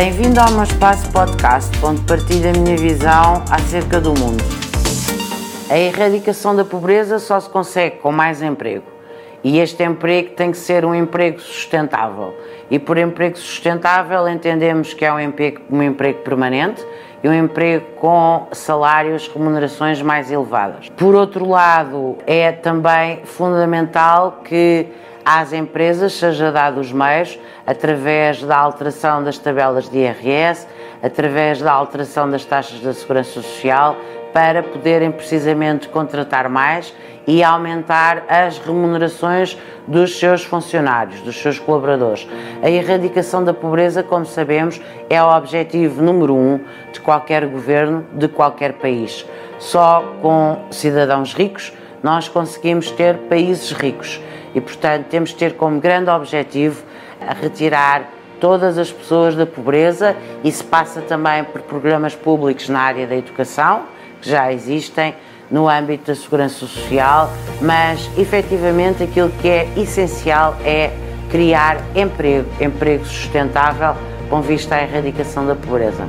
Bem-vindo ao meu espaço podcast, onde partilho a minha visão acerca do mundo. A erradicação da pobreza só se consegue com mais emprego. E este emprego tem que ser um emprego sustentável. E por emprego sustentável entendemos que é um emprego, um emprego permanente e um emprego com salários, remunerações mais elevadas. Por outro lado, é também fundamental que às empresas seja dado os meios através da alteração das tabelas de IRS, através da alteração das taxas da segurança social, para poderem precisamente contratar mais e aumentar as remunerações dos seus funcionários, dos seus colaboradores. A erradicação da pobreza, como sabemos, é o objetivo número um de qualquer governo, de qualquer país. Só com cidadãos ricos nós conseguimos ter países ricos e, portanto, temos de ter como grande objetivo retirar todas as pessoas da pobreza. Isso passa também por programas públicos na área da educação, que já existem no âmbito da segurança social, mas efetivamente aquilo que é essencial é criar emprego, emprego sustentável com vista à erradicação da pobreza.